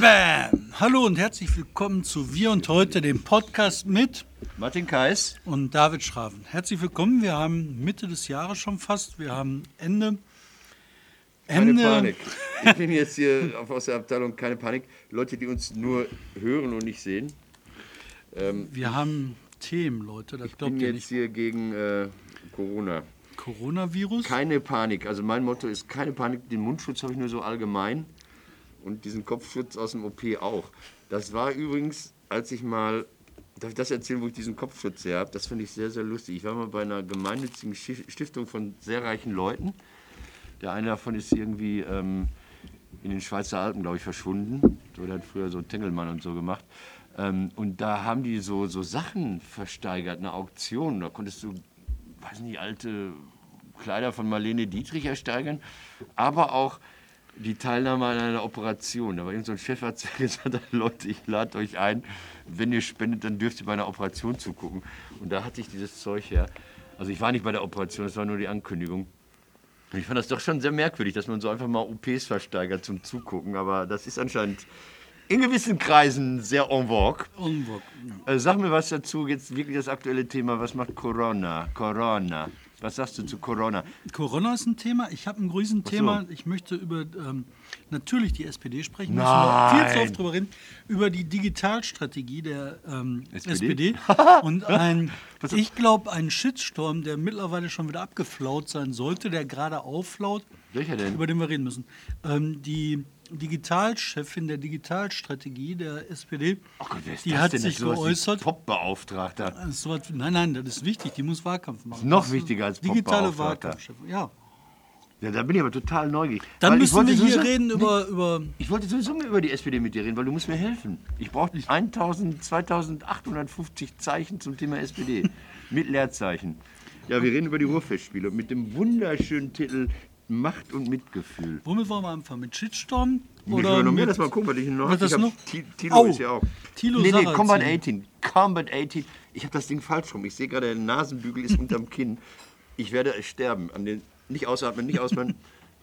Bam! Hallo und herzlich willkommen zu Wir und Heute, dem Podcast mit Martin Kais. und David Schraven. Herzlich willkommen. Wir haben Mitte des Jahres schon fast. Wir haben Ende. Keine Ende. Panik. Ich bin jetzt hier aus der Abteilung keine Panik. Leute, die uns nur hören und nicht sehen. Wir haben Themen, Leute. Das Ich glaubt bin ihr jetzt nicht. hier gegen äh, Corona. Coronavirus. Keine Panik. Also mein Motto ist keine Panik. Den Mundschutz habe ich nur so allgemein und diesen Kopfschutz aus dem OP auch. Das war übrigens, als ich mal, darf ich das erzählen, wo ich diesen Kopfschutz her habe? Das finde ich sehr, sehr lustig. Ich war mal bei einer gemeinnützigen Stiftung von sehr reichen Leuten. Der eine davon ist irgendwie ähm, in den Schweizer Alpen, glaube ich, verschwunden. So, der hat früher so Tengelmann und so gemacht. Ähm, und da haben die so, so Sachen versteigert, eine Auktion. Da konntest du, weiß nicht, alte Kleider von Marlene Dietrich ersteigern, aber auch die Teilnahme an einer Operation. Da war irgend so ein Chefarzt, der gesagt hat, Leute, ich lade euch ein, wenn ihr spendet, dann dürft ihr bei einer Operation zugucken. Und da hatte ich dieses Zeug her. Also ich war nicht bei der Operation, das war nur die Ankündigung. Und Ich fand das doch schon sehr merkwürdig, dass man so einfach mal OPs versteigert zum Zugucken, aber das ist anscheinend in gewissen Kreisen sehr en vogue. Unwuck. Äh, sag mir was dazu, jetzt wirklich das aktuelle Thema, was macht Corona? Corona. Was sagst du zu Corona? Corona ist ein Thema. Ich habe ein Riesenthema. Ich möchte über ähm, natürlich die SPD sprechen. Müssen Nein. wir viel zu oft drüber reden. Über die Digitalstrategie der ähm, SPD? SPD. Und ein, ich glaube, ein Shitstorm, der mittlerweile schon wieder abgeflaut sein sollte, der gerade aufflaut, Welcher denn? über den wir reden müssen. Ähm, die Digitalchefin der Digitalstrategie der SPD, Oh Gott, wer ist die das hat denn? sich Das ist geäußert. Popbeauftragter. Das sowas- Nein, nein, das ist wichtig. Die muss Wahlkampf machen. noch Das ist wichtiger als digitale. Wahlkampfchefin. Ja. Ja, da bin ich aber total neugierig. Dann Weil müssen wir hier reden über, über Ich wollte sowieso mal über die SPD mit dir reden, weil du musst mir helfen. Ich brauche 1000, 2850 Zeichen zum Thema SPD. mit Leerzeichen. Ja, wir reden über die Ruhrfestspiele mit dem wunderschönen Titel Macht und Mitgefühl. Womit wollen wir anfangen? Mit Shitstorm? Oder wir noch mehr mit, das mal gucken, was ich noch Was Ich noch? Tilo Au. ist ja auch. Thilo nee, nee. Combat 18. Combat 18. Ich habe das Ding falsch rum. Ich sehe gerade, der Nasenbügel ist unterm Kinn. Ich werde sterben. An den, nicht ausatmen, nicht ausatmen.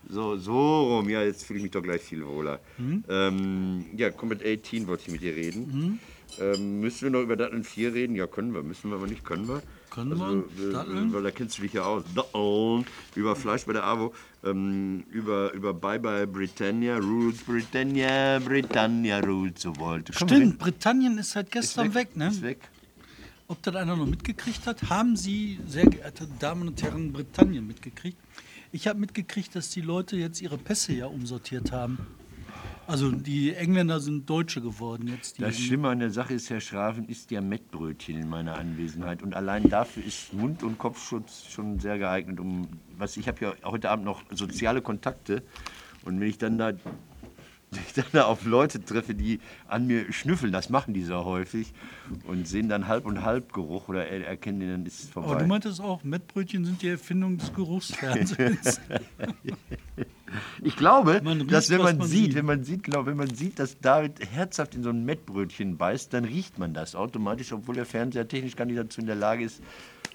So, so rum. Ja, jetzt fühle ich mich doch gleich viel wohler. Hm? Ähm, ja, Combat 18 wollte ich mit dir reden. Ähm, müssen wir noch über Datteln 4 reden? Ja, können wir. Müssen wir aber nicht, können wir. Können also, wir? äh, Datteln? Weil da kennst du dich ja aus. Datteln. Über Fleisch bei der AWO. Ähm, über, über Bye Bye Britannia. Rules Britannia. Britannia rules. Können wir Stimmt, Britannien ist seit gestern weg, ne? Ist weg. Ob das einer noch mitgekriegt hat? Haben Sie, sehr geehrte Damen und Herren, Britannien mitgekriegt? Ich habe mitgekriegt, dass die Leute jetzt ihre Pässe ja umsortiert haben. Also die Engländer sind Deutsche geworden jetzt. Das Schlimme an der Sache ist, Herr Schraven isst ja Mettbrötchen in meiner Anwesenheit. Und allein dafür ist Mund- und Kopfschutz schon sehr geeignet. Um, was, ich habe ja heute Abend noch soziale Kontakte. Und wenn ich dann da, ich dann da auf Leute treffe, die an mir schnüffeln, das machen die sehr häufig, und sehen dann Halb- und Halbgeruch oder er, erkennen den, dann ist es vorbei. Aber du meintest auch, Mettbrötchen sind die Erfindung des Geruchsfernsehens. Ich glaube, riecht, dass wenn man, man sieht, sieht. wenn man sieht, genau, wenn man sieht, dass David herzhaft in so ein Mettbrötchen beißt, dann riecht man das automatisch, obwohl der Fernseher technisch gar nicht dazu in der Lage ist.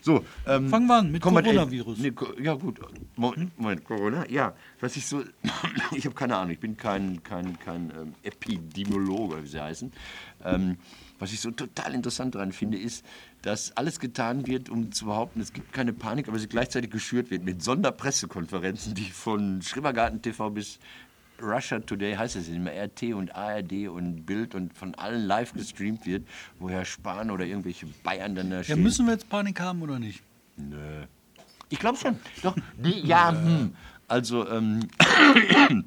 So, ähm, Fangen wir an mit Coronavirus. Nee, ja gut, Moment, Moment, Corona, ja, was ich so, ich habe keine Ahnung, ich bin kein, kein, kein ähm, Epidemiologe, wie sie heißen. Ähm, was ich so total interessant daran finde, ist, dass alles getan wird, um zu behaupten, es gibt keine Panik, aber sie gleichzeitig geschürt wird mit Sonderpressekonferenzen, die von Schrebergarten TV bis Russia Today heißt es immer, RT und ARD und Bild und von allen live gestreamt wird, wo Herr Spahn oder irgendwelche Bayern dann da ja, stehen. müssen wir jetzt Panik haben oder nicht? Nö. Ich glaube schon. Doch. Nee, ja, hm. Also, ähm,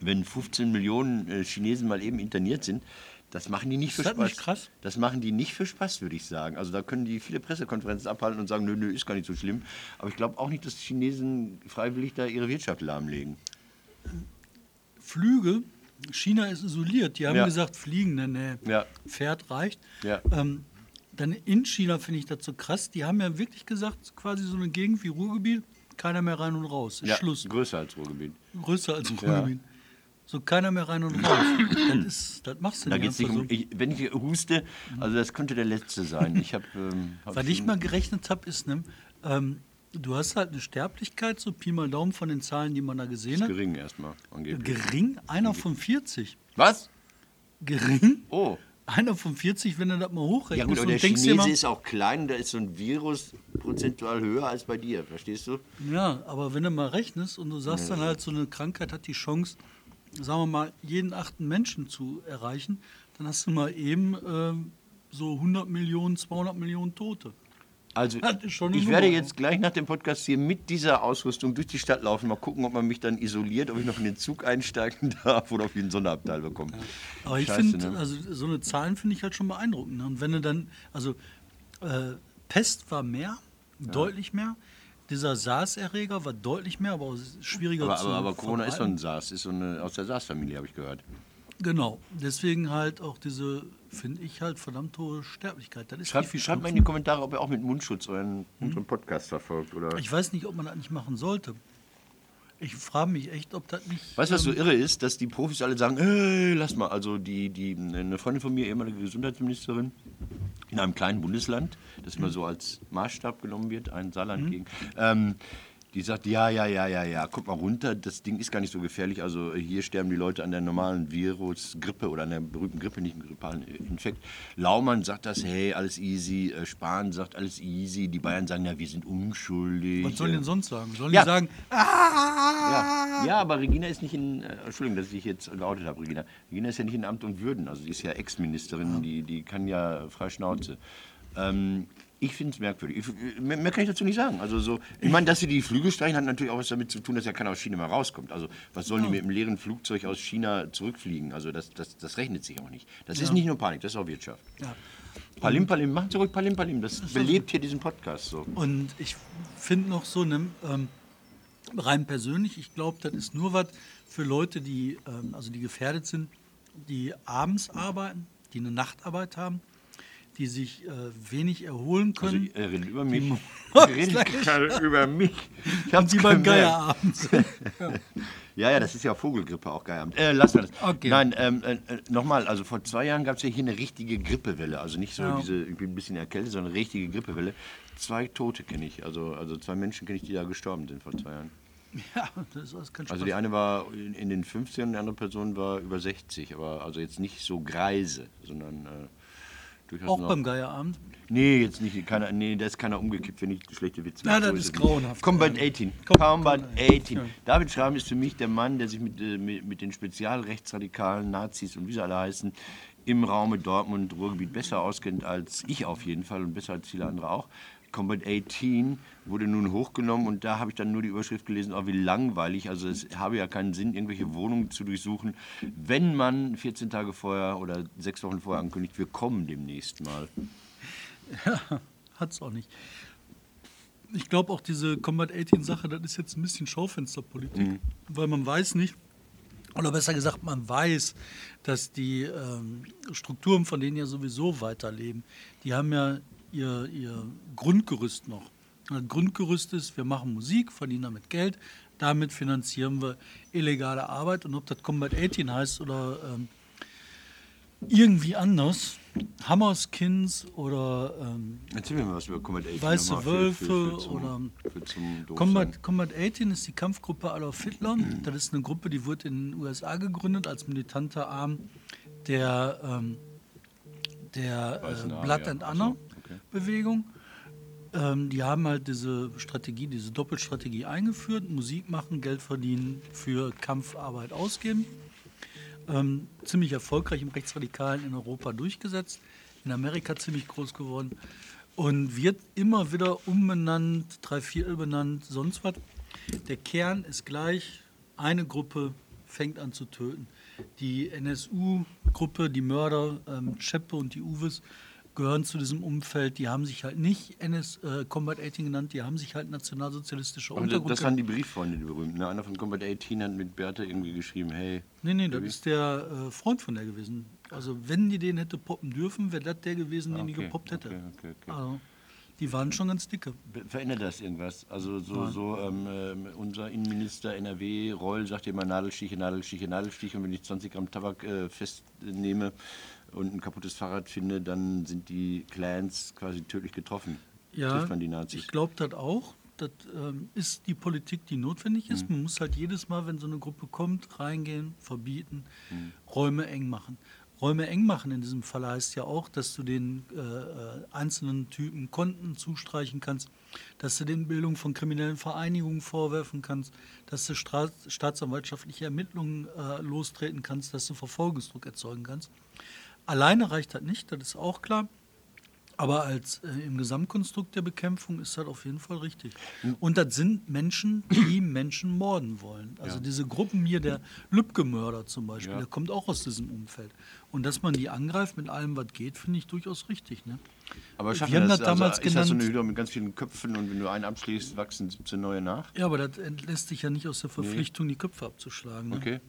wenn 15 Millionen äh, Chinesen mal eben interniert sind, das machen die nicht für das Spaß. nicht krass? Das machen die nicht für Spaß, würde ich sagen. Also da können die viele Pressekonferenzen abhalten und sagen, nö, nö, ist gar nicht so schlimm. Aber ich glaube auch nicht, dass die Chinesen freiwillig da ihre Wirtschaft lahmlegen. Flüge, China ist isoliert. Die haben Ja. gesagt, Fliegen, ne, ne, Ja. Pferd reicht. Ja. Ähm, dann in China finde ich das so krass. Die haben ja wirklich gesagt, quasi so eine Gegend wie Ruhrgebiet, keiner mehr rein und raus. Ist Ja, Schluss. größer als Ruhrgebiet. Größer als Ruhrgebiet. So keiner mehr rein und raus. das, ist, das machst du Da nicht geht's nicht um, ich, wenn ich huste, also das könnte der letzte sein. Ich habe. Ähm, hab Was ich mal gerechnet habe, ist, ne, ähm, du hast halt eine Sterblichkeit, so Pi mal Daumen von den Zahlen, die man da gesehen ist hat. gering erstmal. Angeblich. Gering, einer von 40. Was? gering. Oh. Einer von 40, wenn du das mal hochrechnest. Ja gut, aber der Chinese mal, ist auch klein, da ist so ein Virus prozentual höher als bei dir, verstehst du? Ja, aber wenn du mal rechnest und du sagst dann halt, so eine Krankheit hat die Chance, sagen wir mal, jeden achten Menschen zu erreichen, dann hast du mal eben ähm, so 100 Millionen, 200 Millionen Tote. Also ich werde jetzt gleich nach dem Podcast hier mit dieser Ausrüstung durch die Stadt laufen, mal gucken, ob man mich dann isoliert, ob ich noch in den Zug einsteigen darf oder ob ich einen Sonderabteil bekomme. Aber ich Scheiße, finde, ne? also so eine Zahlen finde ich halt schon beeindruckend. Ne? Und wenn du dann, also äh, Pest war mehr, deutlich mehr. Dieser SARS-Erreger war deutlich mehr, aber schwieriger Aber, zu aber, aber Corona ist so ein SARS, ist so eine, aus der SARS-Familie, habe ich gehört. Genau, deswegen halt auch diese, finde ich halt, verdammt hohe Sterblichkeit. Das ist Schreibt, wie schreibt mal in die Kommentare, ob ihr auch mit Mundschutz euren, unseren Podcast verfolgt. Oder? Ich weiß nicht, ob man das nicht machen sollte. Ich frage mich echt, ob das nicht. Weißt du, was so ähm, irre ist, dass die Profis alle sagen, hey, lass mal. Also die, die, eine Freundin von mir, ehemalige Gesundheitsministerin, in einem kleinen Bundesland, das immer so als Maßstab genommen wird, ein Saarland gegen, ähm, die sagt, ja, ja, ja, ja, ja, guck mal runter, das Ding ist gar nicht so gefährlich. Also hier sterben die Leute an der normalen Virus, Grippe oder an der berühmten Grippe, nicht einem grippalen Infekt. Laumann sagt das, hey, alles easy. Äh, Spahn sagt, alles easy. Die Bayern sagen, ja, wir sind unschuldig. Was sollen die denn sonst sagen? Sollen Ja. die sagen, Ja, ja, aber Regina ist nicht in, äh, Entschuldigung, dass ich jetzt geoutet habe, Regina. Regina ist ja nicht in Amt und Würden, also sie ist ja Ex-Ministerin, die, die kann ja frei Schnauze. Ähm, ich finde es merkwürdig. Ich, mehr, mehr kann ich dazu nicht sagen. Also so, ich meine, dass sie die Flügel streichen, hat natürlich auch was damit zu tun, dass ja keiner aus China mehr rauskommt. Also was sollen die mit einem leeren Flugzeug aus China zurückfliegen? Also das, das, das rechnet sich auch nicht. Das ist nicht nur Panik, das ist auch Wirtschaft. ja. Palim Palim, machen Sie ruhig Palim Palim, das belebt hier diesen Podcast so. Und ich finde noch so, ne, ähm, rein persönlich, ich glaube, das ist nur was für Leute, die, ähm, also die gefährdet sind, die abends arbeiten, die eine Nachtarbeit haben, die sich äh, wenig erholen Also, können. er redet über mich. Redet gerade über mich. Ich hab's die beim. Geierabend. Ja, ja, das ist ja Vogelgrippe auch geil. Äh, lassen wir das. Okay. Nein, ähm, äh, äh, nochmal, also vor zwei Jahren gab es ja hier eine richtige Grippewelle. Also nicht so Ja. diese, ich bin ein bisschen erkältet, sondern eine richtige Grippewelle. Zwei Tote kenne ich, also, also zwei Menschen kenne ich, die da gestorben sind vor zwei Jahren. Ja, das ist kein Spaß. Also die eine war in, in den 50ern und die andere Person war über 60, aber also jetzt nicht so greise, sondern äh, durchaus auch noch. beim Geierabend. Nee, jetzt nicht. Keiner, nee, da ist keiner umgekippt, wenn ich schlechte Witze Ja, mache. das So ist nicht. grauenhaft. Combat Ja. 18. Com- Combat Com- 18. Ja. David Schramm ist für mich der Mann, der sich mit, äh, mit, mit den spezialrechtsradikalen Nazis und wie sie alle heißen, im Raume Dortmund, Ruhrgebiet besser auskennt als ich auf jeden Fall und besser als viele andere auch. Combat 18 wurde nun hochgenommen und da habe ich dann nur die Überschrift gelesen, oh wie langweilig, also es habe ja keinen Sinn, irgendwelche Wohnungen zu durchsuchen, wenn man 14 Tage vorher oder sechs Wochen vorher ankündigt, wir kommen demnächst mal. Hat es auch nicht. Ich glaube auch diese Combat 18 Sache, das ist jetzt ein bisschen Schaufensterpolitik, weil man weiß nicht, oder besser gesagt, man weiß, dass die ähm, Strukturen, von denen ja sowieso weiterleben, die haben ja ihr, ihr Grundgerüst noch. Das Grundgerüst ist, wir machen Musik, verdienen damit Geld, damit finanzieren wir illegale Arbeit und ob das Combat 18 heißt oder ähm, irgendwie anders, Hammerskins oder ähm, Erzähl mir mal was über Combat 18. Weiße für- Wölfe für, für zum, oder für zum Doofsein. Combat, Combat 18 ist die Kampfgruppe Adolf Hitler. Das ist eine Gruppe, die wurde in den USA gegründet als militanter Arm der, ähm, der äh, Blood and Honor so, okay. Bewegung. Ähm, die haben halt diese Strategie, diese Doppelstrategie eingeführt: Musik machen, Geld verdienen, für Kampfarbeit ausgeben. Ähm, ziemlich erfolgreich im Rechtsradikalen in Europa durchgesetzt, in Amerika ziemlich groß geworden und wird immer wieder umbenannt, drei, vier benannt, sonst was. Der Kern ist gleich, eine Gruppe fängt an zu töten. Die NSU-Gruppe, die Mörder, ähm, Scheppe und die Uwes, gehören zu diesem Umfeld. Die haben sich halt nicht NS, äh, Combat 18 genannt, die haben sich halt nationalsozialistischer Aber das, Untergrund das waren die Brieffreunde, die berühmten. Ne? Einer von Combat 18 hat mit Bertha irgendwie geschrieben, hey, Nee, nee, das ist der äh, Freund von der gewesen. Also wenn die den hätte poppen dürfen, wäre das der gewesen, den die Okay, gepoppt hätte. okay, okay, okay. Also, die waren schon ganz dicke. verändert das irgendwas? Also so, Nein. so ähm, ähm, unser Innenminister NRW, Reul, sagt immer Nadelstiche, Nadelstiche, Nadelstiche. Und wenn ich 20 Gramm Tabak äh, festnehme und ein kaputtes Fahrrad finde, dann sind die Clans quasi tödlich getroffen. Ja, ich glaube das auch. Das ähm, ist die Politik, die notwendig Mhm. ist. Man muss halt jedes Mal, wenn so eine Gruppe kommt, reingehen, verbieten, Mhm. Räume eng machen. Räume eng machen in diesem Fall heißt ja auch, dass du den äh, äh, einzelnen Typen Konten zustreichen kannst, dass du den Bildung von kriminellen Vereinigungen vorwerfen kannst, dass du Stra staatsanwaltschaftliche Ermittlungen äh, lostreten kannst, dass du Verfolgungsdruck erzeugen kannst. Alleine reicht das nicht, das ist auch klar. Aber als äh, im Gesamtkonstrukt der Bekämpfung ist das auf jeden Fall richtig. Und das sind Menschen, die Menschen morden wollen. Also Ja. diese Gruppen hier, der Lübcke-Mörder zum Beispiel, Ja. der kommt auch aus diesem Umfeld. Und dass man die angreift mit allem, was geht, finde ich durchaus richtig. Ne? Aber schaffen Wir haben das, das damals also, ist das so eine genannt- Hütte mit ganz vielen Köpfen und wenn du einen abschließt, wachsen 17 neue nach? Ja, aber das entlässt sich ja nicht aus der Verpflichtung, die Köpfe abzuschlagen. Ne? Okay.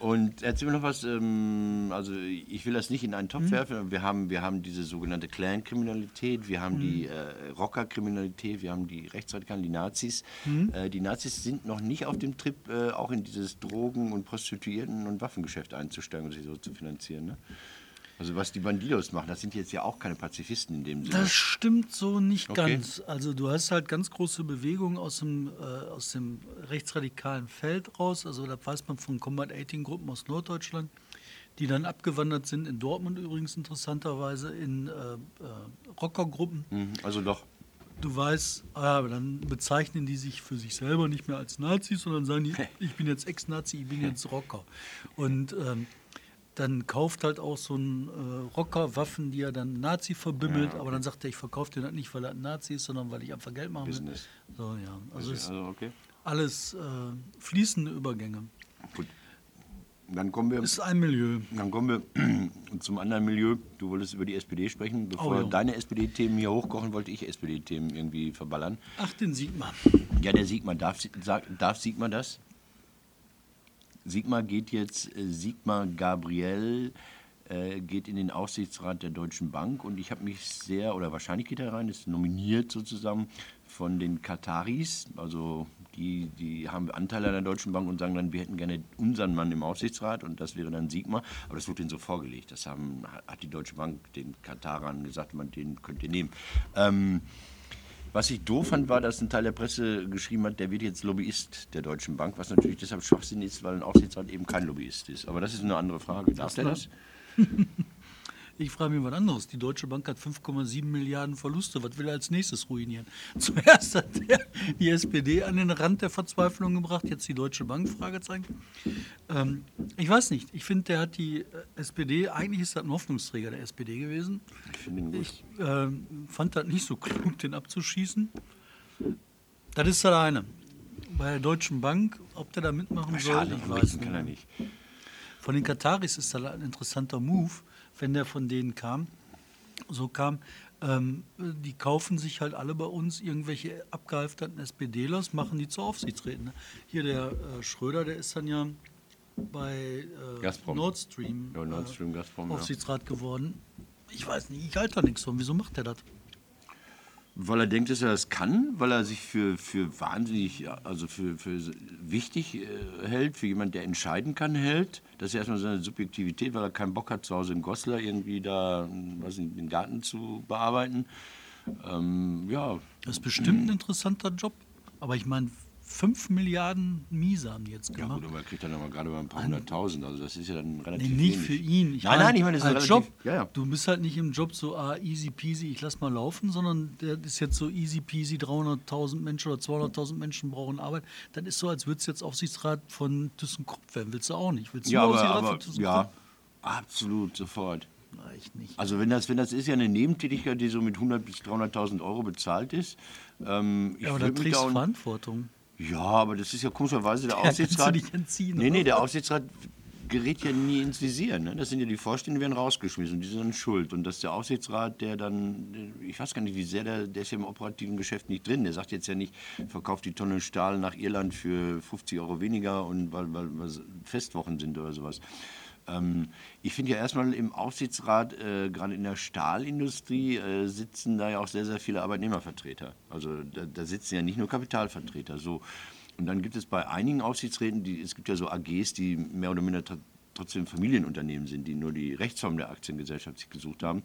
Und erzähl mir noch was, ähm, also ich will das nicht in einen Mhm. Topf werfen, wir haben, wir haben diese sogenannte Clan-Kriminalität, wir haben Mhm. die äh, Rocker-Kriminalität, wir haben die Rechtsradikalen, die Nazis. Mhm. Äh, die Nazis sind noch nicht auf dem Trip, äh, auch in dieses Drogen- und Prostituierten- und Waffengeschäft einzusteigen und sich so zu finanzieren. Ne? Also was die Bandidos machen, das sind jetzt ja auch keine Pazifisten in dem Sinne. Das stimmt so nicht Okay. ganz. Also du hast halt ganz große Bewegungen aus dem, äh, aus dem rechtsradikalen Feld raus. Also da weiß man von Combat 18 Gruppen aus Norddeutschland, die dann abgewandert sind, in Dortmund übrigens interessanterweise, in äh, äh, Rockergruppen. Mhm, also doch. Du weißt, ah, aber dann bezeichnen die sich für sich selber nicht mehr als Nazis, sondern sagen die, ich bin jetzt Ex-Nazi, ich bin jetzt Rocker. Und ähm, dann kauft halt auch so ein äh, Rocker Waffen, die er dann Nazi verbimmelt, Ja, okay. aber dann sagt er, ich verkaufe dir das nicht, weil er ein Nazi ist, sondern weil ich einfach Geld machen will. Business. So, ja. Also ist Also okay. alles äh, fließende Übergänge. Gut. Dann kommen wir. Ist ein Milieu. Dann kommen wir zum anderen Milieu. Du wolltest über die SPD sprechen. Bevor Oh, ja. deine SPD-Themen hier hochkochen, wollte ich SPD-Themen irgendwie verballern. Ach, den sieht man. Ja, der Sigmar, darf, darf Sigmar das? Sigmar geht jetzt, äh, Sigmar Gabriel äh, geht in den Aufsichtsrat der Deutschen Bank und ich habe mich sehr, oder wahrscheinlich geht er rein, ist nominiert sozusagen von den Kataris, also die, die haben Anteile an der Deutschen Bank und sagen dann, wir hätten gerne unseren Mann im Aufsichtsrat und das wäre dann Sigmar, aber das wurde ihnen so vorgelegt. Das haben, hat die Deutsche Bank den Katarern gesagt, man, den könnt ihr nehmen. Ähm, was ich doof fand, war, dass ein Teil der Presse geschrieben hat, der wird jetzt Lobbyist der Deutschen Bank, was natürlich deshalb Schwachsinn ist, weil ein Aufsichtsrat eben kein Lobbyist ist. Aber das ist eine andere Frage. Darf der das? Ich frage mich was anderes. Die Deutsche Bank hat 5,7 Milliarden Verluste. Was will er als nächstes ruinieren? Zuerst hat er die SPD an den Rand der Verzweiflung gebracht, jetzt die Deutsche Bank? Fragezeichen. Ähm, ich weiß nicht. Ich finde, der hat die äh, SPD, eigentlich ist das ein Hoffnungsträger der SPD gewesen. Ich finde ihn gut. Ich ähm, fand das nicht so klug, den abzuschießen. Das ist das eine. Bei der Deutschen Bank, ob der da mitmachen soll, ich weiß er nicht. Von den Kataris ist das ein interessanter Move, wenn der von denen kam. So kam, ähm, die kaufen sich halt alle bei uns irgendwelche abgehalfterten SPDlers, machen die zu Aufsichtsräten. ne? Hier der äh, Schröder, der ist dann ja bei äh, Gazprom. Nord Stream, Ja, Nord Stream, äh, Gazprom, ja. Aufsichtsrat geworden. Ich weiß nicht, ich halte da nichts von. Wieso macht er das? Weil er denkt, dass er das kann, weil er sich für, für wahnsinnig, also für, für wichtig äh, hält, für jemand, der entscheiden kann, hält. Das ist erstmal seine Subjektivität, weil er keinen Bock hat, zu Hause in Goslar irgendwie da weiß nicht, den Garten zu bearbeiten. Ähm, ja, Das ist bestimmt ein interessanter Job. Aber ich meine, 5 Milliarden haben die jetzt Ja gemacht. gut, aber er kriegt dann aber gerade mal ein paar hunderttausend, also das ist ja dann Nee, relativ nicht wenig. für ihn. nein, nein, ich meine, das ist als relativ, Job. Ja, ja. Du bist halt nicht im Job so ah, easy peasy, ich lass mal laufen, sondern der ist jetzt so easy peasy, 300.000 Menschen oder 200.000 Menschen brauchen Arbeit. Dann ist so, als würdest du jetzt Aufsichtsrat von ThyssenKrupp werden. Willst du auch nicht? Willst du Ja, aber, Aufsichtsrat aber von ThyssenKrupp? ja, absolut, sofort. Ich nicht. Also wenn das, wenn das ist ja eine Nebentätigkeit, die so mit 100 bis 300.000 Euro bezahlt ist. Ähm, ich ja, aber da trägst du Verantwortung. Ja, aber das ist ja komischerweise der Ja, kannst du Aufsichtsrat. dich entziehen, nee, nee, der Aufsichtsrat gerät ja nie ins Visier. Ne? Das sind ja die Vorstände, die werden rausgeschmissen und die sind dann schuld. Und das ist der Aufsichtsrat, der dann, ich weiß gar nicht, wie sehr der, der ist ja im operativen Geschäft nicht drin. Der sagt jetzt ja nicht, verkauft die Tonne Stahl nach Irland für 50 Euro weniger und weil, weil, weil Festwochen sind oder sowas. Ähm, ich finde ja erstmal im Aufsichtsrat, äh, gerade in der Stahlindustrie, äh, sitzen da ja auch sehr, sehr viele Arbeitnehmervertreter. Also da, da sitzen ja nicht nur Kapitalvertreter. So. Und dann gibt es bei einigen Aufsichtsräten, die, es gibt ja so AGs, die mehr oder minder tr- trotzdem Familienunternehmen sind, die nur die Rechtsform der Aktiengesellschaft sich gesucht haben.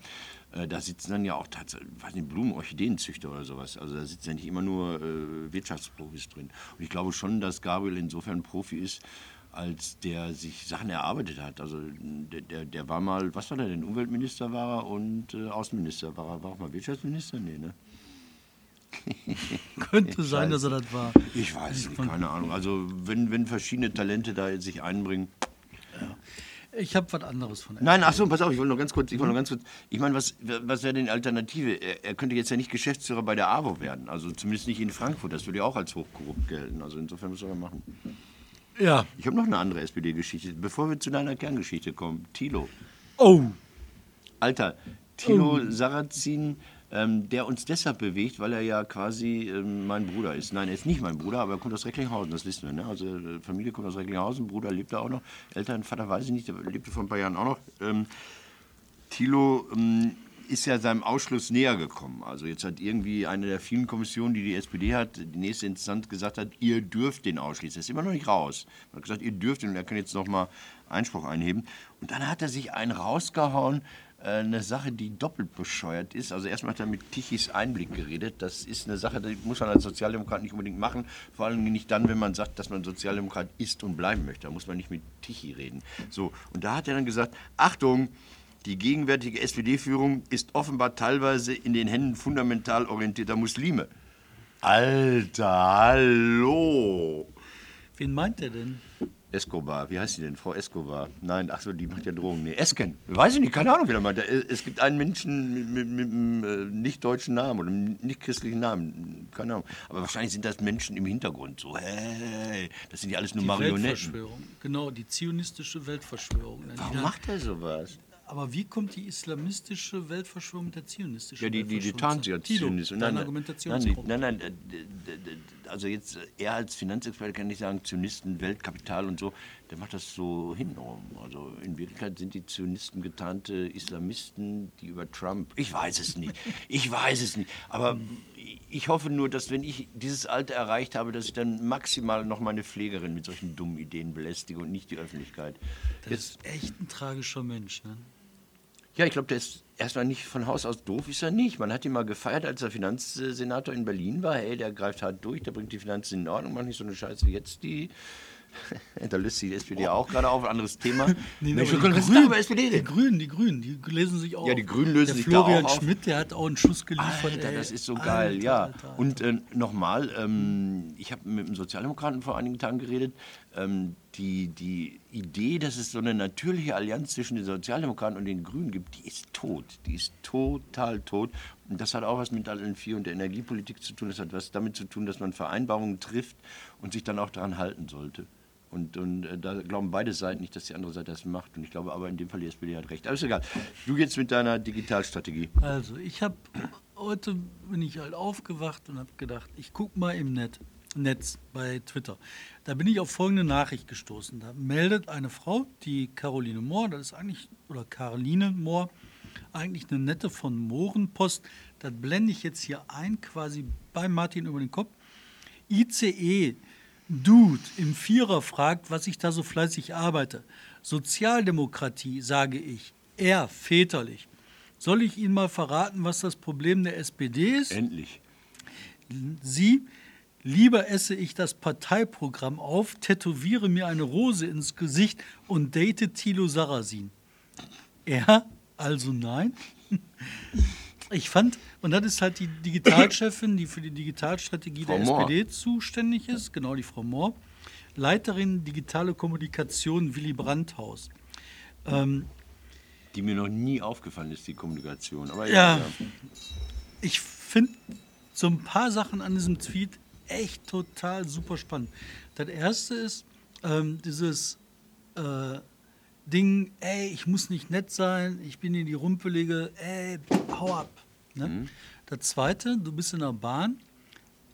Äh, da sitzen dann ja auch tatsächlich, weiß nicht, Blumen, Orchideenzüchter oder sowas. Also da sitzen ja nicht immer nur äh, Wirtschaftsprofis drin. Und ich glaube schon, dass Gabriel insofern ein Profi ist, als der sich Sachen erarbeitet hat. Also der, der, der war mal, was war der denn? Umweltminister war er und äh, Außenminister. War er war auch mal Wirtschaftsminister? Nee, ne? Könnte sein, dass er das war. Ich weiß nicht, keine Ahnung. Also wenn, wenn verschiedene Talente da sich einbringen. Ich habe was anderes von Nein, ach so, pass auf, ich wollte noch ganz kurz, ich wollte noch ganz kurz, ich meine, was, was wäre denn die Alternative? Er, er könnte jetzt ja nicht Geschäftsführer bei der AWO werden, also zumindest nicht in Frankfurt, das würde ja auch als hochkorrupt gelten, also insofern muss er machen. Ja. Ich habe noch eine andere SPD-Geschichte, bevor wir zu deiner Kerngeschichte kommen. Thilo. Oh, Alter, Thilo Sarrazin, ähm, der uns deshalb bewegt, weil er ja quasi ähm, mein Bruder ist. Nein, er ist nicht mein Bruder, aber er kommt aus Recklinghausen, das wissen wir. Ne? Also äh, Familie kommt aus Recklinghausen, Bruder lebt da auch noch, Eltern, Vater weiß ich nicht, der lebte vor ein paar Jahren auch noch. Ähm, Thilo ähm, ist ja seinem Ausschluss näher gekommen. Also jetzt hat irgendwie eine der vielen Kommissionen, die die SPD hat, die nächste Instanz gesagt hat, ihr dürft den ausschließen. Er ist immer noch nicht raus. Man hat gesagt, ihr dürft ihn und er kann jetzt noch mal Einspruch einheben. Und dann hat er sich einen rausgehauen, äh, eine Sache, die doppelt bescheuert ist. Also erstmal hat er mit Tichys Einblick geredet. Das ist eine Sache, die muss man als Sozialdemokrat nicht unbedingt machen. Vor allem nicht dann, wenn man sagt, dass man Sozialdemokrat ist und bleiben möchte. Da muss man nicht mit Tichy reden. So, und da hat er dann gesagt, Achtung, die gegenwärtige SPD-Führung ist offenbar teilweise in den Händen fundamental orientierter Muslime. Alter, hallo! wen meint er denn? Escobar, wie heißt sie denn? Frau Escobar? Nein, ach so, die macht ja Drogen. Nee, Esken. Weiß ich nicht, keine Ahnung, wie der meint. Es gibt einen Menschen mit, mit, mit einem äh, nicht deutschen Namen oder einem nicht christlichen Namen. Keine Ahnung. Aber wahrscheinlich sind das Menschen im Hintergrund. So, hey, das sind ja alles nur Die Marionetten. Weltverschwörung. Genau, die zionistische Weltverschwörung. Warum macht er sowas? Aber wie kommt die islamistische Weltverschwörung mit der zionistischen Ja, die, die, die dein Nein, nein, nein, nein, äh, also jetzt, äh, er als Finanzexperte kann nicht sagen, Zionisten, Weltkapital und so, der macht das so hintenrum. Also in Wirklichkeit sind die Zionisten getarnte Islamisten, die über Trump, ich weiß es nicht, ich weiß es nicht, aber ich hoffe nur, dass wenn ich dieses Alter erreicht habe, dass ich dann maximal noch meine Pflegerin mit solchen dummen Ideen belästige und nicht die Öffentlichkeit. Das ist echt ein tragischer Mensch. Ne? Ja, ich glaube, der ist erstmal nicht von Haus aus doof, ist er nicht. Man hat ihn mal gefeiert, als er Finanzsenator in Berlin war. Hey, der greift hart durch, der bringt die Finanzen in Ordnung, macht nicht so eine Scheiße wie jetzt die. da löst die SPD auch gerade auf, ein anderes Thema. Nee, aber wir können Grünen- über SPD Die. Grünen, die Grünen, die lesen sich auch. Ja, die Grünen lösen der sich da Florian auch auf. Schmidt, der hat auch einen Schuss geliefert. Alter, ey. das ist so Alter, geil, ja. Alter, Alter. Und äh, nochmal, ähm, ich habe mit einem Sozialdemokraten vor einigen Tagen geredet. Ähm, die, die Idee, dass es so eine natürliche Allianz zwischen den Sozialdemokraten und den Grünen gibt, die ist tot. Die ist total tot. Und das hat auch was mit allen vier und der Energiepolitik zu tun. Das hat was damit zu tun, dass man Vereinbarungen trifft und sich dann auch daran halten sollte. Und, und äh, da glauben beide Seiten nicht, dass die andere Seite das macht. Und ich glaube aber in dem Fall, die SPD hat recht. Aber ist egal. Du jetzt mit deiner Digitalstrategie. Also, ich habe heute bin ich halt aufgewacht und habe gedacht, ich gucke mal im Net, Netz bei Twitter. Da bin ich auf folgende Nachricht gestoßen. Da meldet eine Frau, die Caroline Mohr, das ist eigentlich, oder Caroline Mohr, eigentlich eine nette von Mohrenpost. Das blende ich jetzt hier ein, quasi bei Martin über den Kopf. ICE, Dude im Vierer fragt, was ich da so fleißig arbeite. Sozialdemokratie, sage ich, eher väterlich. Soll ich Ihnen mal verraten, was das Problem der SPD ist? Endlich. Sie, lieber esse ich das Parteiprogramm auf, tätowiere mir eine Rose ins Gesicht und date Thilo Sarrazin. Er, also nein. Ich fand, und das ist halt die Digitalchefin, die für die Digitalstrategie Frau der Mohr. SPD zuständig ist, genau die Frau Mohr, Leiterin digitale Kommunikation Willy Brandt-Haus. Ähm, Die mir noch nie aufgefallen ist, die Kommunikation. Aber Ja. ja. ich finde so ein paar Sachen an diesem Tweet echt total super spannend. Das erste ist ähm, dieses äh, Ding, ey, ich muss nicht nett sein, ich bin in die Rumpelige, ey, hau ab. Ne? Das zweite, du bist in der Bahn,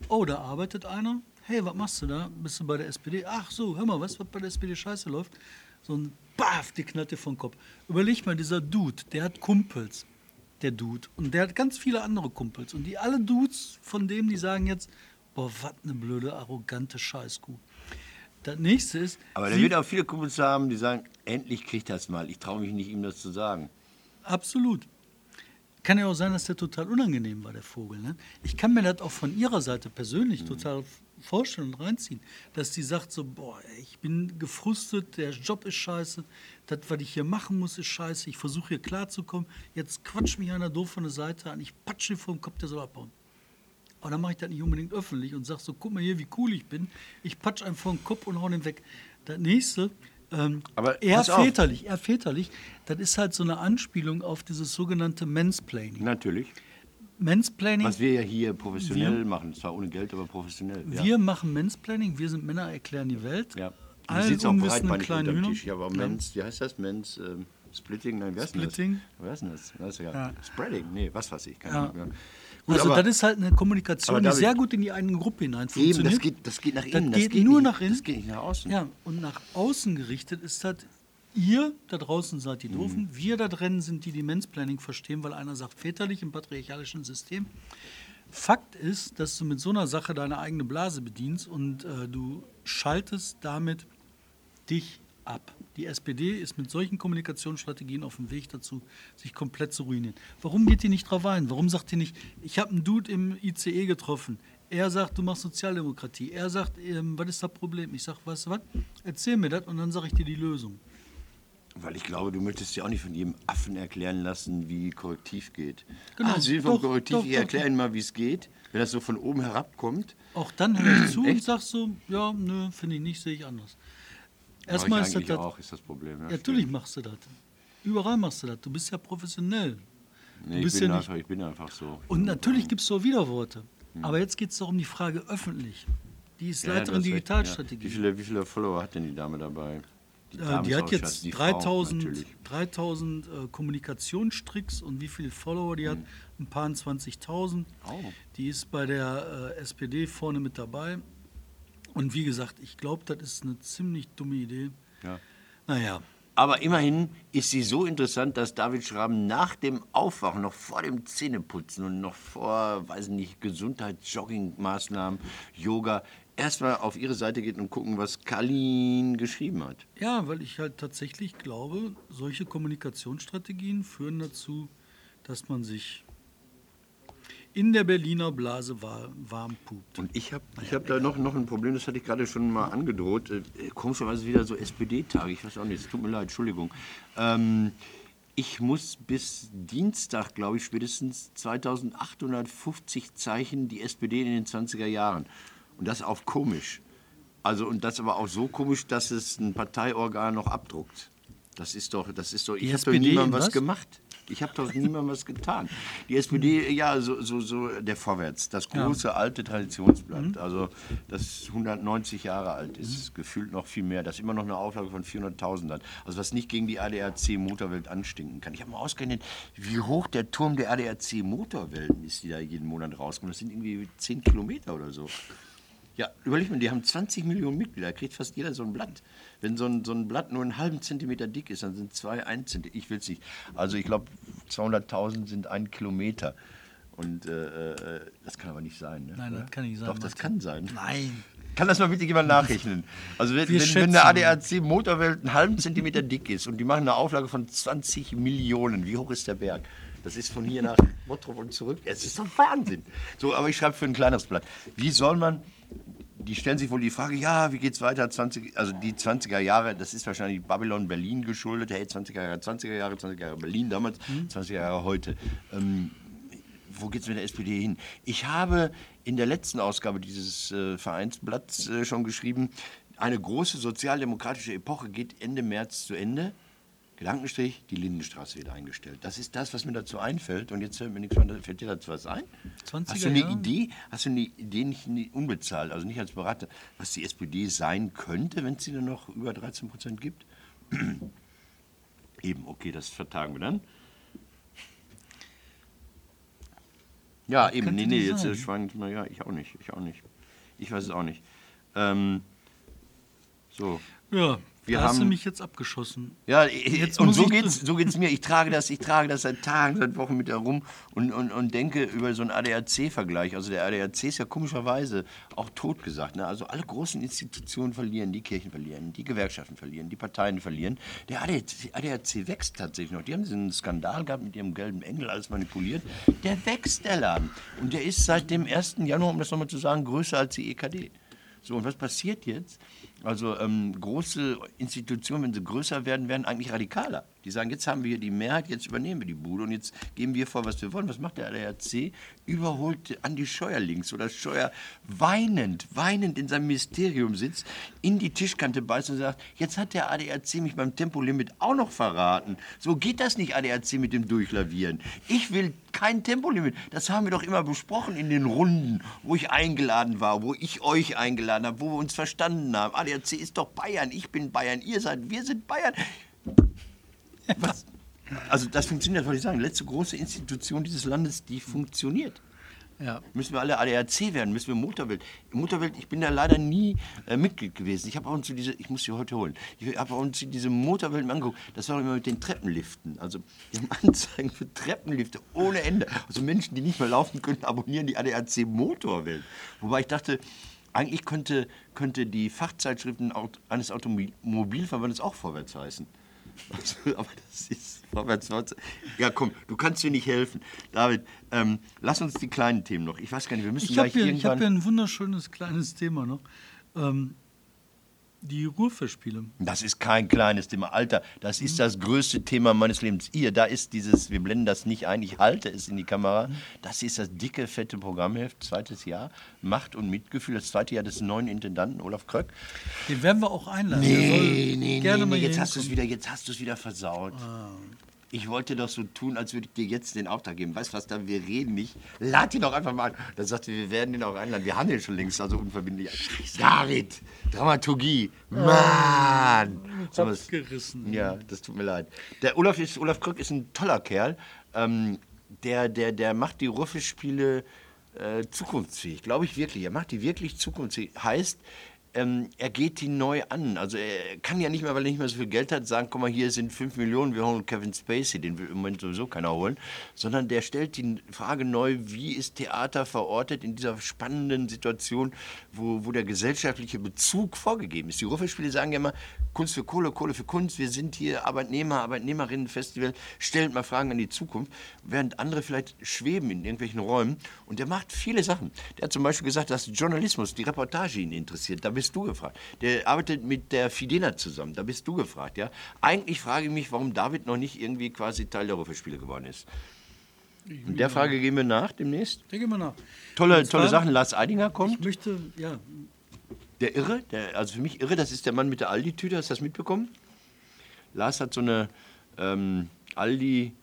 oh, da arbeitet einer, hey, was machst du da? Bist du bei der SPD? Ach so, hör mal, weißt du, was bei der SPD scheiße läuft? So ein Baff, die dir vom Kopf. Überleg mal, dieser Dude, der hat Kumpels, der Dude. Und der hat ganz viele andere Kumpels. Und die alle Dudes von dem, die sagen jetzt, boah, was eine blöde, arrogante Scheißkuh. Das nächste ist, Aber sie- wird auch viele Kumpels haben, die sagen, endlich kriegt das mal. Ich traue mich nicht, ihm das zu sagen. Absolut. Kann ja auch sein, dass der total unangenehm war, der Vogel. Ne? Ich kann mir das auch von ihrer Seite persönlich Mhm. total vorstellen und reinziehen, dass die sagt so, boah, ich bin gefrustet, der Job ist scheiße, das, was ich hier machen muss, ist scheiße, ich versuche hier klarzukommen, jetzt quatscht mich einer doof von der Seite an, ich patsche dem Kopf, der soll abhauen. Aber dann mache ich das nicht unbedingt öffentlich und sage so, guck mal hier, wie cool ich bin. Ich patsch einen vor den Kopf und hau den weg. Das nächste, ähm, Aber eher auf. väterlich, eher väterlich, das ist halt so eine Anspielung auf dieses sogenannte Mansplaining. Natürlich. Mansplaining, Was wir ja hier professionell machen, zwar ohne Geld, aber professionell. ja. wir machen Mansplaining, wir sind Männer, erklären die Welt. Ja. Allen unwissenden kleinen Hühnern. Tisch. Ja, aber Mens, wie heißt das? Mens, ähm, Splitting? Nein, wie heißt denn Splitting? das? Wie heißt denn das? das ist ja. Ja. Spreading? Nee, was weiß ich. Keine Ja. Ahnung. Gut, also aber das ist halt eine Kommunikation, die sehr gut in die eigene Gruppe hinein eben, funktioniert. das geht, das geht nach Das innen. geht das nur nicht, nach innen. Das geht nicht nach außen. Ja, und nach außen gerichtet ist das, ihr da draußen seid die Doofen, Mhm. wir da drin sind die, die Mansplaining verstehen, weil einer sagt, väterlich im patriarchalischen System. Fakt ist, dass du mit so einer Sache deine eigene Blase bedienst und äh, du schaltest damit dich ab. Die SPD ist mit solchen Kommunikationsstrategien auf dem Weg dazu, sich komplett zu ruinieren. Warum geht die nicht drauf ein? Warum sagt die nicht, ich habe einen Dude im ICE getroffen, er sagt, du machst Sozialdemokratie, er sagt, ähm, was ist das Problem? Ich sage, weißt du was, erzähl mir das und dann sage ich dir die Lösung. Weil ich glaube, du möchtest dir auch nicht von jedem Affen erklären lassen, wie Korrektiv geht. Genau, Ah, Sie sind vom doch, Korrektiv, doch, ich erkläre Ihnen mal, wie es geht. Wenn das so von oben herabkommt, Auch dann höre ich zu und Echt? sag so, ja, nö, finde ich nicht, sehe ich anders. Erstmal ist das, das auch, ist das Problem. Ja, natürlich machst du das. Überall machst du das. Du bist ja professionell. Nee, ich, bin ja einfach, ich bin einfach so. Und natürlich gibt es auch Widerworte. Aber jetzt geht es doch um die Frage öffentlich. Die ist Hm. Ja, Leiterin Digitalstrategie. Ja. Wie, viele, wie viele Follower hat denn die Dame dabei? Die, Äh, die hat jetzt die Frau 3000, natürlich. 3000 äh, Kommunikationstricks und wie viele Follower die hat? Ein paar 20.000. Hm. Oh. Die ist bei der äh, SPD vorne mit dabei. Und wie gesagt, ich glaube, das ist eine ziemlich dumme Idee. Ja. Naja, Aber immerhin ist sie so interessant, dass David Schramm nach dem Aufwachen, noch vor dem Zähneputzen und noch vor, weiß nicht, Gesundheits-Jogging-Maßnahmen, Yoga, erstmal auf ihre Seite geht und gucken, was Kalin geschrieben hat. Ja, weil ich halt tatsächlich glaube, solche Kommunikationsstrategien führen dazu, dass man sich in der Berliner Blase wa- warm pupt. Und ich habe ich hab da noch, noch ein Problem, das hatte ich gerade schon mal angedroht. Äh, Komischerweise wieder so SPD-Tage, ich weiß auch nicht, es tut mir leid, Entschuldigung. Ähm, ich muss bis Dienstag, glaube ich, spätestens 2850 Zeichen die SPD in den 20er Jahren. Und das auf komisch. Also, und das aber auch so komisch, dass es ein Parteiorgan noch abdruckt. Das ist doch, das ist doch, ich habe niemandem was? gemacht. Ich habe doch niemandem was getan. Die SPD, ja, so, so, so der Vorwärts, das große alte Traditionsblatt, also das 190 Jahre alt ist, gefühlt noch viel mehr, das immer noch eine Auflage von 400.000 hat. Also was nicht gegen die ADAC Motorwelt anstinken kann. Ich habe mal ausgerechnet, wie hoch der Turm der ADAC Motorwelten ist, die da jeden Monat rauskommen. Das sind irgendwie 10 Kilometer oder so. Ja, überleg mal, die haben 20 Millionen Mitglieder, da kriegt fast jeder so ein Blatt. Wenn so ein, so ein Blatt nur einen halben Zentimeter dick ist, dann sind zwei ein Zentimeter. Ich will es nicht. Also ich glaube, 200.000 sind ein Kilometer. Und äh, äh, das kann aber nicht sein. Ne? Nein, das kann nicht sein, Doch, das Martin. kann sein. Nein. Kann das mal bitte jemand nachrechnen? Also wenn, wenn, wenn eine mal. ADAC Motorwelt einen halben Zentimeter dick ist und die machen eine Auflage von 20 Millionen, wie hoch ist der Berg? Das ist von hier nach Bottrop und zurück. Es ist doch Wahnsinn. So, aber ich schreibe für ein kleineres Blatt. Wie soll man die stellen sich wohl die Frage, ja, wie geht's weiter? 20, also die 20er Jahre, das ist wahrscheinlich Babylon Berlin geschuldet. Hey, 20er Jahre, 20er Jahre, 20er Jahre Berlin damals, 20er Jahre heute. Ähm, wo geht's mit der SPD hin? Ich habe in der letzten Ausgabe dieses äh, Vereinsblatts äh, schon geschrieben, eine große sozialdemokratische Epoche geht Ende März zu Ende. Gedankenstrich, die Lindenstraße wird eingestellt. Das ist das, was mir dazu einfällt. Und jetzt fällt mir nichts mehr, fällt dir dazu was ein? 20er Hast du eine Jahre? Idee? Hast du eine Idee nicht, nicht unbezahlt, also nicht als Berater, was die SPD sein könnte, wenn es sie dann noch über 13 Prozent gibt? Eben, okay, das vertagen wir dann. Ja, eben, könnte nee, nee, jetzt äh, schwankt mal, ja, ich auch nicht, ich auch nicht. Ich weiß es auch nicht. Ähm, so. Ja, Wir da hast du haben- mich jetzt abgeschossen. Ja, Jetzt und so geht's, so geht's mir. Ich trage das, ich trage das seit Tagen, seit Wochen mit herum und, und, und denke über so einen ADAC-Vergleich. Also der ADAC ist ja komischerweise auch totgesagt. Ne? Also alle großen Institutionen verlieren, die Kirchen verlieren, die Gewerkschaften verlieren, die Parteien verlieren. Der ADAC, ADAC wächst tatsächlich noch. Die haben diesen Skandal gehabt mit ihrem gelben Engel, alles manipuliert. Der wächst, der Laden. Und der ist seit dem 1. Januar, um das nochmal zu sagen, größer als die EKD. So, und was passiert jetzt? Also ähm, große Institutionen, wenn sie größer werden, werden eigentlich radikaler. Die sagen, jetzt haben wir hier die Mehrheit, jetzt übernehmen wir die Bude und jetzt geben wir vor, was wir wollen. Was macht der ADAC? Überholt Andi Scheuer links oder Scheuer weinend, weinend in seinem Ministerium sitzt, in die Tischkante beißt und sagt, jetzt hat der ADAC mich beim Tempolimit auch noch verraten. So geht das nicht, ADAC mit dem Durchlavieren. Ich will kein Tempolimit. Das haben wir doch immer besprochen in den Runden, wo ich eingeladen war, wo ich euch eingeladen habe, wo wir uns verstanden haben. ADAC ist doch Bayern, ich bin Bayern, ihr seid, wir sind Bayern. Was? Also das funktioniert, das wollte ich sagen. Letzte große Institution dieses Landes, die funktioniert. Ja. Müssen wir alle ADAC werden, müssen wir Motorwelt. Motorwelt, ich bin da leider nie äh, Mitglied gewesen. Ich habe auch uns diese, ich muss sie heute holen. Ich habe auch uns diese Motorwelt angeguckt. Das war immer mit den Treppenliften. Also die haben Anzeigen für Treppenlifte ohne Ende. Also Menschen, die nicht mehr laufen können, abonnieren die ADAC Motorwelt. Wobei ich dachte, eigentlich könnte, könnte die Fachzeitschriften eines Automobilverbandes auch vorwärts heißen. Also, aber das ist vorwärts, Ja, komm, du kannst dir nicht helfen. David, ähm, lass uns die kleinen Themen noch. Ich weiß gar nicht, wir müssen ich gleich hier, irgendwann... Ich habe hier ein wunderschönes kleines Thema noch. Ähm, die Ruhrfestspiele. Das ist kein kleines Thema. Alter, das ist das größte Thema meines Lebens. Ihr, da ist dieses, wir blenden das nicht ein, ich halte es in die Kamera. Das ist das dicke, fette Programmheft, zweites Jahr. Macht und Mitgefühl, das zweite Jahr des neuen Intendanten, Olaf Kröck. Den werden wir auch einladen. Nee, nee, nee, nee, jetzt hast du es wieder, jetzt hast du es wieder versaut. Ah. Ich wollte doch so tun, als würde ich dir jetzt den Auftrag geben. Weißt du was, da wir reden nicht. Lad ihn doch einfach mal ein. Dann sagte wir werden ihn auch einladen. Wir haben den schon längst, also unverbindlich. David, Dramaturgie, Mann. So was gerissen. Ja, das tut mir leid. Der Olaf, ist, Olaf Krück ist ein toller Kerl. Ähm, der, der, der macht die Ruffespiele äh, zukunftsfähig, glaube ich wirklich. Er macht die wirklich zukunftsfähig. Heißt, ähm, er geht die neu an. Also er kann ja nicht mehr, weil er nicht mehr so viel Geld hat, sagen, guck mal, hier sind 5 Millionen, wir holen Kevin Spacey, den will im Moment sowieso keiner holen, sondern der stellt die Frage neu, wie ist Theater verortet in dieser spannenden Situation, wo, wo der gesellschaftliche Bezug vorgegeben ist. Die Ruffespiele sagen ja immer, Kunst für Kohle, Kohle für Kunst, wir sind hier Arbeitnehmer, Arbeitnehmerinnen-Festival, stellt mal Fragen an die Zukunft, während andere vielleicht schweben in irgendwelchen Räumen und der macht viele Sachen. Der hat zum Beispiel gesagt, dass Journalismus, die Reportage ihn interessiert, da bist du gefragt. Der arbeitet mit der Fidena zusammen, da bist du gefragt. Ja? Eigentlich frage ich mich, warum David noch nicht irgendwie quasi Teil der Rufe-Spiele geworden ist. Und der Frage gehen wir nach demnächst. Der gehen wir nach. Tolle, tolle Sachen. Lars Eidinger kommt. Ich möchte, ja. Der Irre, der, also für mich Irre, das ist der Mann mit der Aldi-Tüte. Hast du das mitbekommen? Lars hat so eine ähm, Aldi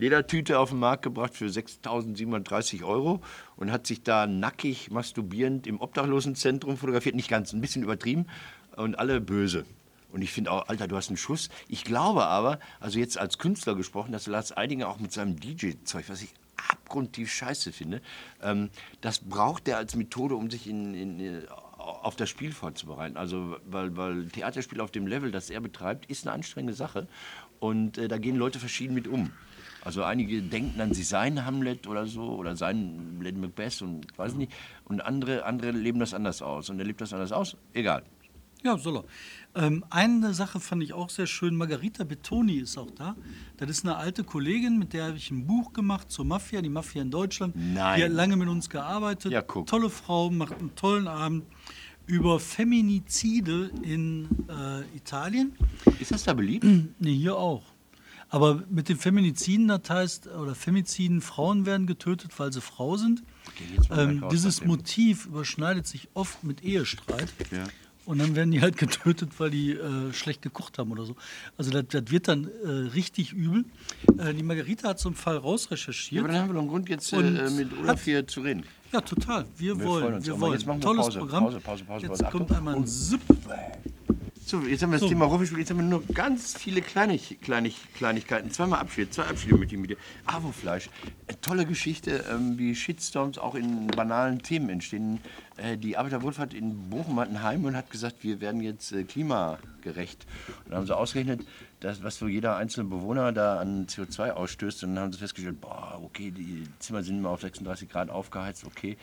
Ledertüte auf den Markt gebracht für 6.730 Euro und hat sich da nackig masturbierend im Obdachlosenzentrum fotografiert. Nicht ganz, ein bisschen übertrieben und alle böse. Und ich finde auch, Alter, du hast einen Schuss. Ich glaube aber, also jetzt als Künstler gesprochen, dass Lars Eidinger auch mit seinem DJ-Zeug, was ich abgrundtief scheiße finde, ähm, das braucht er als Methode, um sich in, in, auf das Spiel vorzubereiten. Also, weil, weil Theaterspiel auf dem Level, das er betreibt, ist eine anstrengende Sache. Und äh, da gehen Leute verschieden mit um. Also einige denken dann, sie seien Hamlet oder so oder seien Lady Macbeth und weiß nicht. Und andere, andere leben das anders aus. Und er lebt das anders aus. Egal. Ja, soll er. Ähm, eine Sache fand ich auch sehr schön. Margarita Betoni ist auch da. Das ist eine alte Kollegin, mit der habe ich ein Buch gemacht zur Mafia, die Mafia in Deutschland. Nein. Die hat lange mit uns gearbeitet. Ja, guck. Tolle Frau, macht einen tollen Abend über Feminizide in äh, Italien. Ist das da beliebt? Nee, hier auch. Aber mit den Feminiziden, das heißt, oder Femiziden, Frauen werden getötet, weil sie Frau sind. Okay, ähm, dieses Motiv überschneidet sich oft mit Ehestreit. Ja. Und dann werden die halt getötet, weil die äh, schlecht gekocht haben oder so. Also das, das wird dann äh, richtig übel. Äh, die Margarita hat so einen Fall rausrecherchiert. Ja, aber dann haben wir noch einen Grund, jetzt äh, mit Olaf hier zu reden. Ja, total. Wir, wir wollen. Wir wollen. Jetzt machen wir Tolles Pause. Programm. Pause, Pause, Pause, jetzt Pause. kommt einmal ein Zip. So, jetzt haben wir das so. Thema Rollenspiel, jetzt haben wir nur ganz viele Kleinig, Kleinig, Kleinigkeiten. Zweimal Abschied, zwei Abschiede mit ihm. Avofleisch, eine tolle Geschichte, ähm, wie Shitstorms auch in banalen Themen entstehen. Äh, die Arbeiterwohlfahrt in Bochum hat ein Heim und hat gesagt, wir werden jetzt äh, klimagerecht. Und dann haben sie ausgerechnet, dass, was so jeder einzelne Bewohner da an CO2 ausstößt. Und dann haben sie festgestellt, boah, okay, die Zimmer sind immer auf 36 Grad aufgeheizt, okay.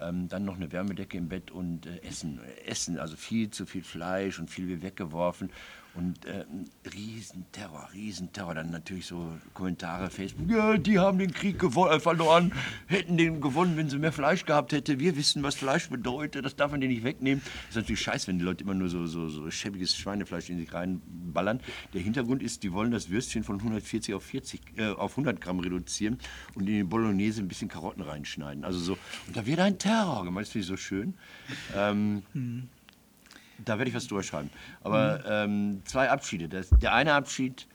Ähm, dann noch eine Wärmedecke im Bett und äh, Essen. Essen, also viel zu viel Fleisch und viel wird weggeworfen. Und äh, Riesenterror, Riesenterror. Dann natürlich so Kommentare, Facebook. Ja, die haben den Krieg äh, verloren, hätten den gewonnen, wenn sie mehr Fleisch gehabt hätte. Wir wissen, was Fleisch bedeutet, das darf man denen nicht wegnehmen. Das ist natürlich scheiße, wenn die Leute immer nur so, so, so schäbiges Schweinefleisch in sich reinballern. Der Hintergrund ist, die wollen das Würstchen von 140 auf, 40, äh, auf 100 Gramm reduzieren und in die Bolognese ein bisschen Karotten reinschneiden. Also so, und da wird ein Terror gemacht, das finde ich so schön. Ähm, da werde ich was durchschreiben. Aber ähm, zwei Abschiede. Das, der eine Abschied,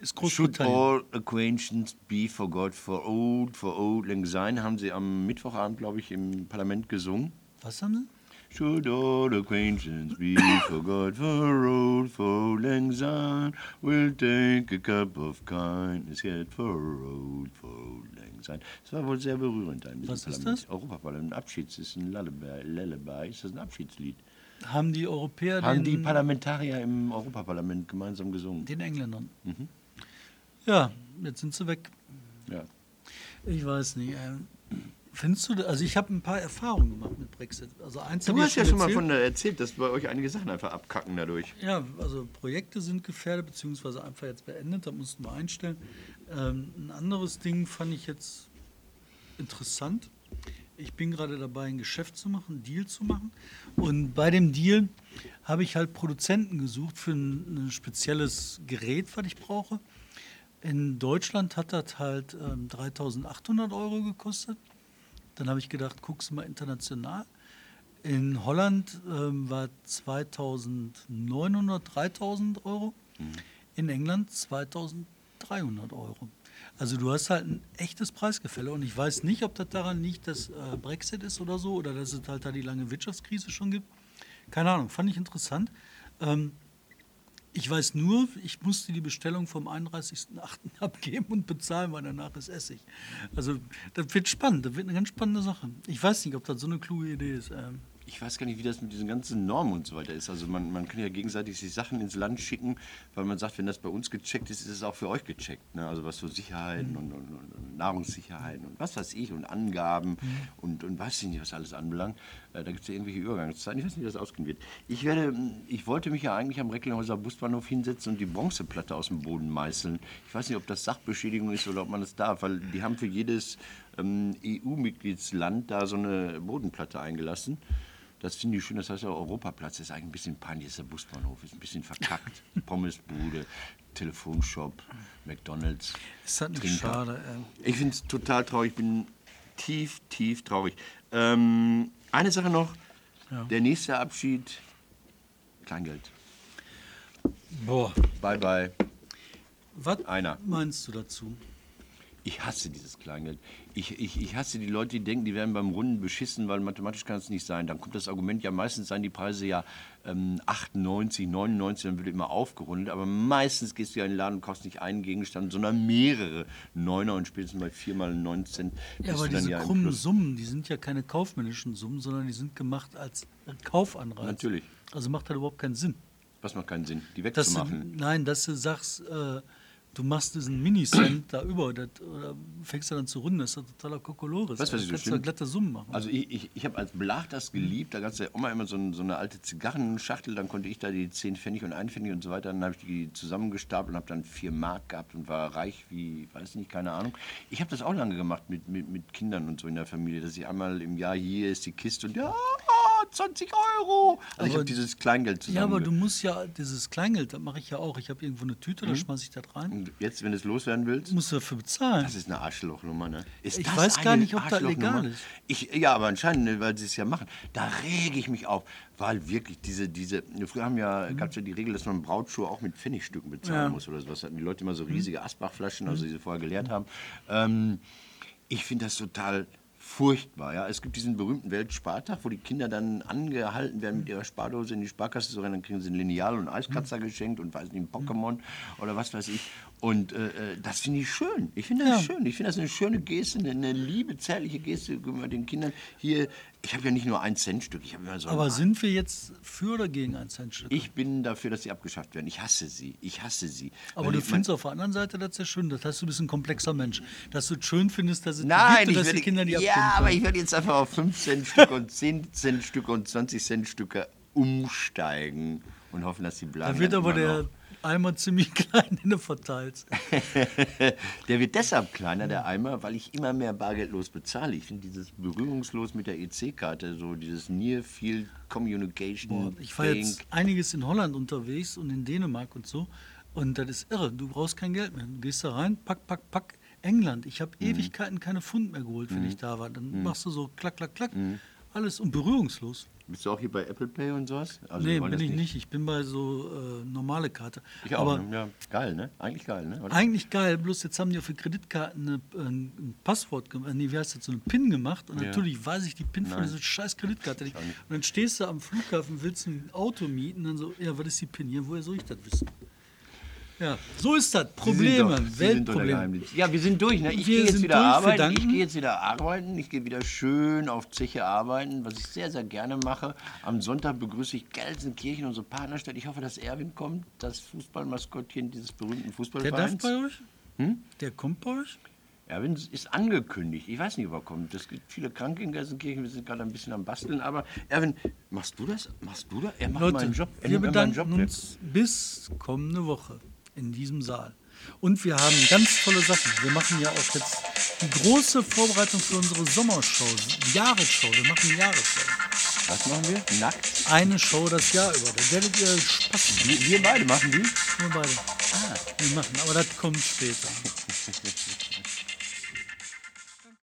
Ist Should all acquaintances be forgot for old, for old lang syne, haben sie am Mittwochabend, glaube ich, im Parlament gesungen. Was haben sie? Should all acquaintances be forgot for old, for old lang syne, we'll take a cup of kindness yet for old, for old lang syne. Das war wohl sehr berührend. Ein Was ist das? Europaparlament, Abschieds, ist ein Lullaby, Lullaby, ist das ein Abschiedslied? Haben die Europäer Haben die Parlamentarier im Europaparlament gemeinsam gesungen. den Engländern? Mhm. Ja, jetzt sind sie weg. Ja. Ich weiß nicht. Ähm, findest du, also ich habe ein paar Erfahrungen gemacht mit Brexit. Also eins Du hast ja schon mal erzählt. von äh, erzählt, dass bei euch einige Sachen einfach abkacken dadurch. Ja, also Projekte sind gefährdet, beziehungsweise einfach jetzt beendet, da mussten wir einstellen. Ähm, ein anderes Ding fand ich jetzt interessant. Ich bin gerade dabei, ein Geschäft zu machen, einen Deal zu machen. Und bei dem Deal habe ich halt Produzenten gesucht für ein, ein spezielles Gerät, was ich brauche. In Deutschland hat das halt ähm, 3800 Euro gekostet. Dann habe ich gedacht, guckst du mal international. In Holland ähm, war 2900, 3000 Euro. In England 2300 Euro. Also du hast halt ein echtes Preisgefälle und ich weiß nicht, ob das daran liegt, dass äh, Brexit ist oder so oder dass es halt da die lange Wirtschaftskrise schon gibt. Keine Ahnung, fand ich interessant. Ähm, ich weiß nur, ich musste die Bestellung vom 31.08. abgeben und bezahlen, weil danach ist Essig. Also das wird spannend, das wird eine ganz spannende Sache. Ich weiß nicht, ob das so eine kluge Idee ist. Ähm, Ich weiß gar nicht, wie das mit diesen ganzen Normen und so weiter ist. Also man, man kann ja gegenseitig sich Sachen ins Land schicken, weil man sagt, wenn das bei uns gecheckt ist, ist es auch für euch gecheckt. Ne? Also was so Sicherheiten und, und, und, und Nahrungssicherheiten und was weiß ich und Angaben und, und weiß ich nicht, was alles anbelangt. Äh, da gibt es ja irgendwelche Übergangszeiten. Ich weiß nicht, wie das ausgehen wird. Ich, werde, ich wollte mich ja eigentlich am Recklinghäuser Busbahnhof hinsetzen und die Bronzeplatte aus dem Boden meißeln. Ich weiß nicht, ob das Sachbeschädigung ist oder ob man das darf, weil die haben für jedes ähm, EU-Mitgliedsland da so eine Bodenplatte eingelassen. Das finde ich schön, das heißt ja Europaplatz. Das ist eigentlich ein bisschen peinlich, ist der Busbahnhof, ist ein bisschen verkackt. Pommesbude, Telefonshop, McDonalds. ist das nicht Trinker. schade? Äh, Ich finde es total traurig, ich bin tief, tief traurig. Ähm, eine Sache noch, Ja. der nächste Abschied, Kleingeld. boah, Bye, bye. was Einer. meinst du dazu? Ich hasse dieses Kleingeld. Ich, ich, ich hasse die Leute, die denken, die werden beim Runden beschissen, weil mathematisch kann es nicht sein. Dann kommt das Argument ja meistens sein, die Preise ja ähm, 98, 99, dann wird immer aufgerundet. Aber meistens gehst du ja in den Laden und kaufst nicht einen Gegenstand, sondern mehrere Neuner und spätestens bei viermal 9 Cent bist Ja, aber diese ja krummen. Summen, die sind ja keine kaufmännischen Summen, sondern die sind gemacht als Kaufanreiz. Natürlich. Also macht das überhaupt keinen Sinn. Was macht keinen Sinn, die Dass du, wegzumachen. nein, dass du sagst, äh, du machst diesen Minicent da über das, oder fängst du dann zu runden, das ist doch totaler Kokolores. Weißt was Da ich so kannst du glatte Summen machen. Also ich, ich, ich habe als Belag das geliebt, da gab es ja immer, immer so, ein, so eine alte Zigarrenschachtel, dann konnte ich da die 10 Pfennig und 1 Pfennig und so weiter, dann habe ich die zusammengestapelt und habe dann 4 Mark gehabt und war reich wie, weiß nicht, keine Ahnung. Ich habe das auch lange gemacht mit, mit, mit Kindern und so in der Familie, dass ich einmal im Jahr, hier ist die Kiste und ja, 20 Euro. Also ich Aber- habe dieses Kleingeld zusammen. ja, aber du musst ja, dieses Kleingeld, das mache ich ja auch. Ich habe irgendwo eine Tüte, Mhm. da schmeiße ich das rein. und jetzt, wenn du es loswerden willst? musst du dafür bezahlen. Das ist eine Arschlochnummer, ne? Ist Ich weiß gar nicht, ob das legal ist. Ich, ja, aber anscheinend, ne, weil sie es ja machen. Da rege ich mich auf, weil wirklich diese, diese, früher haben ja, gab es ja die Regel, dass man Brautschuhe auch mit Pfennigstücken bezahlen Ja. muss oder sowas. Hatten die Leute immer so riesige Asbachflaschen, also die sie vorher geleert haben. Ähm, ich finde das total furchtbar. Ja? Es gibt diesen berühmten Weltspartag, wo die Kinder dann angehalten werden, mit ihrer Spardose in die Sparkasse zu rennen, dann kriegen sie ein Lineal und Eiskratzer geschenkt und weiß nicht, ein Pokémon oder was weiß ich. Und äh, äh, das finde ich schön. Ich finde das Ja. schön. Ich finde das eine schöne Geste, eine, eine liebe, zärtliche Geste gegenüber den Kindern. Hier, ich habe ja nicht nur ein Centstück, ich habe immer so aber sind wir jetzt für oder gegen ein Centstück? ich bin dafür, dass sie abgeschafft werden. Ich hasse sie. Ich hasse sie. Aber Weil du findest auf der anderen Seite das sehr schön. Das heißt, du bist ein komplexer Mensch. Dass du es schön findest, dass es die Nein, gibt dass werde, die Kinder die ja, Ja, aber ich werde jetzt einfach auf 5 Cent Stücke und 10 Cent Stücke und 20 Cent Stücke umsteigen und hoffen, dass die bleiben. Da wird aber der noch. Eimer ziemlich klein, den du verteilst. Der wird deshalb kleiner, der Eimer, weil ich immer mehr bargeldlos bezahle. Ich finde dieses berührungslos mit der EC-Karte, so dieses Near Field Communication. Ich war jetzt einiges in Holland unterwegs und in Dänemark und so. Und das ist irre. Du brauchst kein Geld mehr. Du gehst da rein, pack, pack, pack. England. Ich habe Mhm. Ewigkeiten keine Pfund mehr geholt, wenn ich da war. Dann machst du so klack, klack, klack. Mhm. Alles und berührungslos. Bist du auch hier bei Apple Pay und sowas? Also, nee, bin ich nicht. Ich bin bei so äh, normale Karte. Ich auch. Aber ne? ja, geil, ne? Eigentlich geil, ne? Oder? eigentlich geil, bloß jetzt haben die auf die Kreditkarten eine, ein, ein Passwort gemacht, nee, wie heißt das, so eine PIN gemacht und Ja. natürlich weiß ich die PIN von Nein. dieser scheiß Kreditkarte nicht. nicht. Und dann stehst du am Flughafen, willst ein Auto mieten, dann so, ja, was ist die PIN hier, woher soll ich das wissen? Ja, so ist das, Probleme, sind doch- Sie sind doch der Weltprobleme. Ja, wir sind durch. Ne? Ich gehe jetzt wieder arbeiten. Ich gehe jetzt wieder arbeiten. Ich gehe wieder schön auf Zeche arbeiten, was ich sehr, sehr gerne mache. Am Sonntag begrüße ich Gelsenkirchen, unsere Partnerstadt. Ich hoffe, dass Erwin kommt, das Fußballmaskottchen dieses berühmten Der Fußballvereins. darf bei euch? Hm? Der kommt bei euch? Erwin ist angekündigt. Ich weiß nicht, ob er kommt. Es gibt viele Kranke in Gelsenkirchen. Wir sind gerade ein bisschen am Basteln. Aber Erwin, machst du das? Machst du das? Er macht Leute, meinen Job. Er wir bedanken Job weg. uns bis kommende Woche in diesem Saal. Und wir haben ganz tolle Sachen. Wir machen ja auch jetzt die große Vorbereitung für unsere Sommershow, die Jahresshow. Wir machen eine Jahresshow. Was machen wir? Nackt? Eine Show das Jahr über. Da werdet ihr Spaß. Wir, wir beide machen die? Nur beide. Wir machen, aber das kommt später.